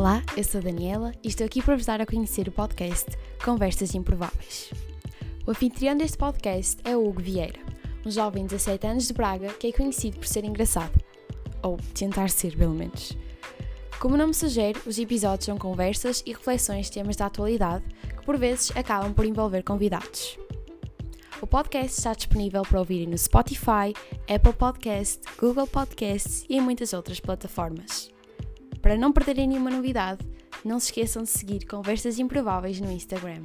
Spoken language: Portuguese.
Olá, eu sou a Daniela e estou aqui para vos dar a conhecer o podcast Conversas Improváveis. O anfitrião deste podcast é o Hugo Vieira, um jovem de 17 anos de Braga que é conhecido por ser engraçado. Ou tentar ser, pelo menos. Como o nome sugere, os episódios são conversas e reflexões de temas da atualidade que por vezes acabam por envolver convidados. O podcast está disponível para ouvirem no Spotify, Apple Podcast, Google Podcasts e em muitas outras plataformas. Para não perderem nenhuma novidade, não se esqueçam de seguir Conversas Improváveis no Instagram.